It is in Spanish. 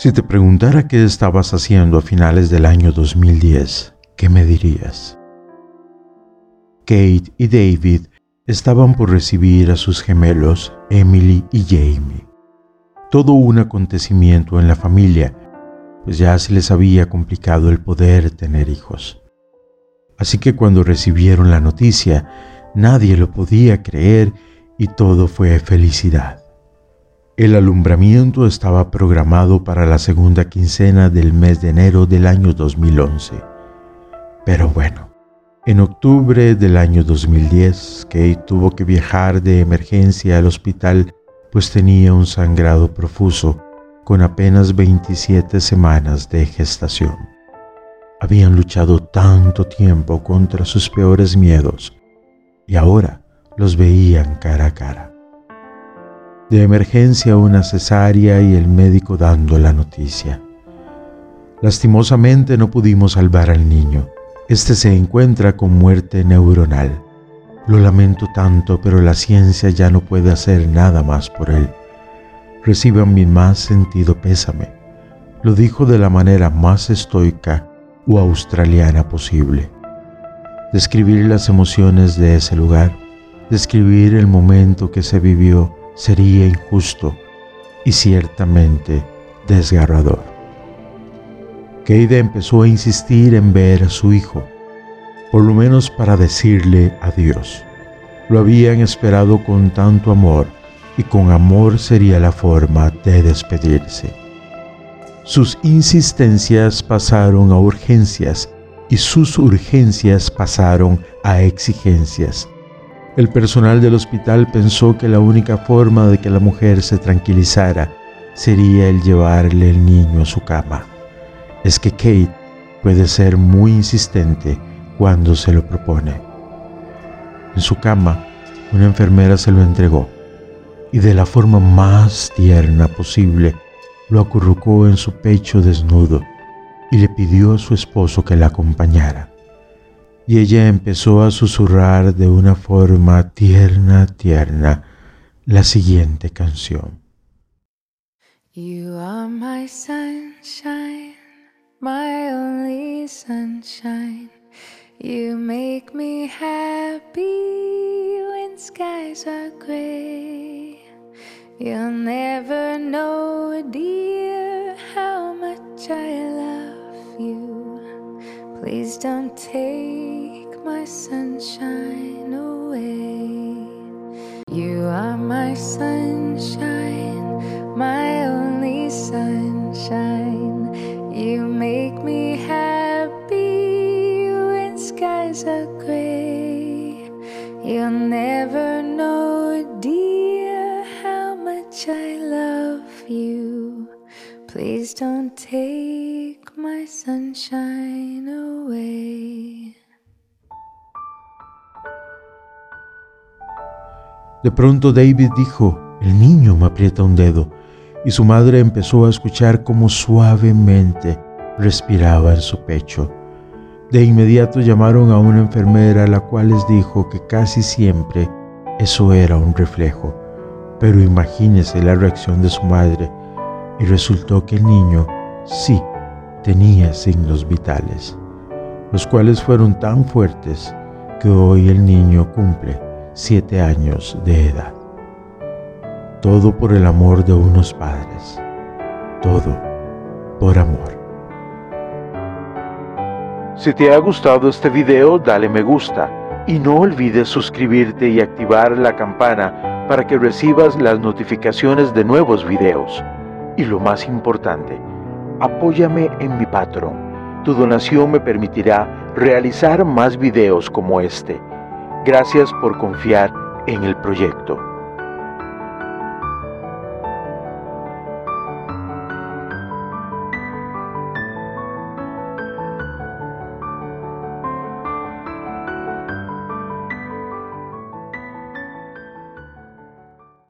Si te preguntara qué estabas haciendo a finales del año 2010, ¿qué me dirías? Kate y David estaban por recibir a sus gemelos, Emily y Jamie. Todo un acontecimiento en la familia, pues ya se les había complicado el poder tener hijos. Así que cuando recibieron la noticia, nadie lo podía creer y todo fue felicidad. El alumbramiento estaba programado para la segunda quincena del mes de enero del año 2011. Pero bueno, en octubre del año 2010, Kate tuvo que viajar de emergencia al hospital pues tenía un sangrado profuso con apenas 27 semanas de gestación. Habían luchado tanto tiempo contra sus peores miedos y ahora los veían cara a cara de emergencia una cesárea y el médico dando la noticia. Lastimosamente no pudimos salvar al niño. Este se encuentra con muerte neuronal. Lo lamento tanto, pero la ciencia ya no puede hacer nada más por él. Reciban mi más sentido pésame. Lo dijo de la manera más estoica o australiana posible. Describir las emociones de ese lugar, describir el momento que se vivió, sería injusto y ciertamente desgarrador. Keida empezó a insistir en ver a su hijo, por lo menos para decirle adiós. Lo habían esperado con tanto amor y con amor sería la forma de despedirse. Sus insistencias pasaron a urgencias y sus urgencias pasaron a exigencias el personal del hospital pensó que la única forma de que la mujer se tranquilizara sería el llevarle el niño a su cama. Es que Kate puede ser muy insistente cuando se lo propone. En su cama, una enfermera se lo entregó y de la forma más tierna posible lo acurrucó en su pecho desnudo y le pidió a su esposo que la acompañara y ella empezó a susurrar de una forma tierna, tierna la siguiente canción. You are my sunshine, my only sunshine. You make me happy when skies are gray. You'll never know, dear, how much I love. Please don't take my sunshine away. You are my sunshine, my only sunshine. You make me happy when skies are gray. You'll never know, dear, how much I love you. Please don't take my sunshine away. De pronto David dijo, el niño me aprieta un dedo, y su madre empezó a escuchar cómo suavemente respiraba en su pecho. De inmediato llamaron a una enfermera, la cual les dijo que casi siempre eso era un reflejo. Pero imagínese la reacción de su madre y resultó que el niño sí tenía signos vitales, los cuales fueron tan fuertes que hoy el niño cumple siete años de edad. Todo por el amor de unos padres. Todo por amor. Si te ha gustado este video, dale me gusta y no olvides suscribirte y activar la campana para que recibas las notificaciones de nuevos videos. Y lo más importante, apóyame en mi Patreon. Tu donación me permitirá realizar más videos como este Gracias por confiar en el proyecto.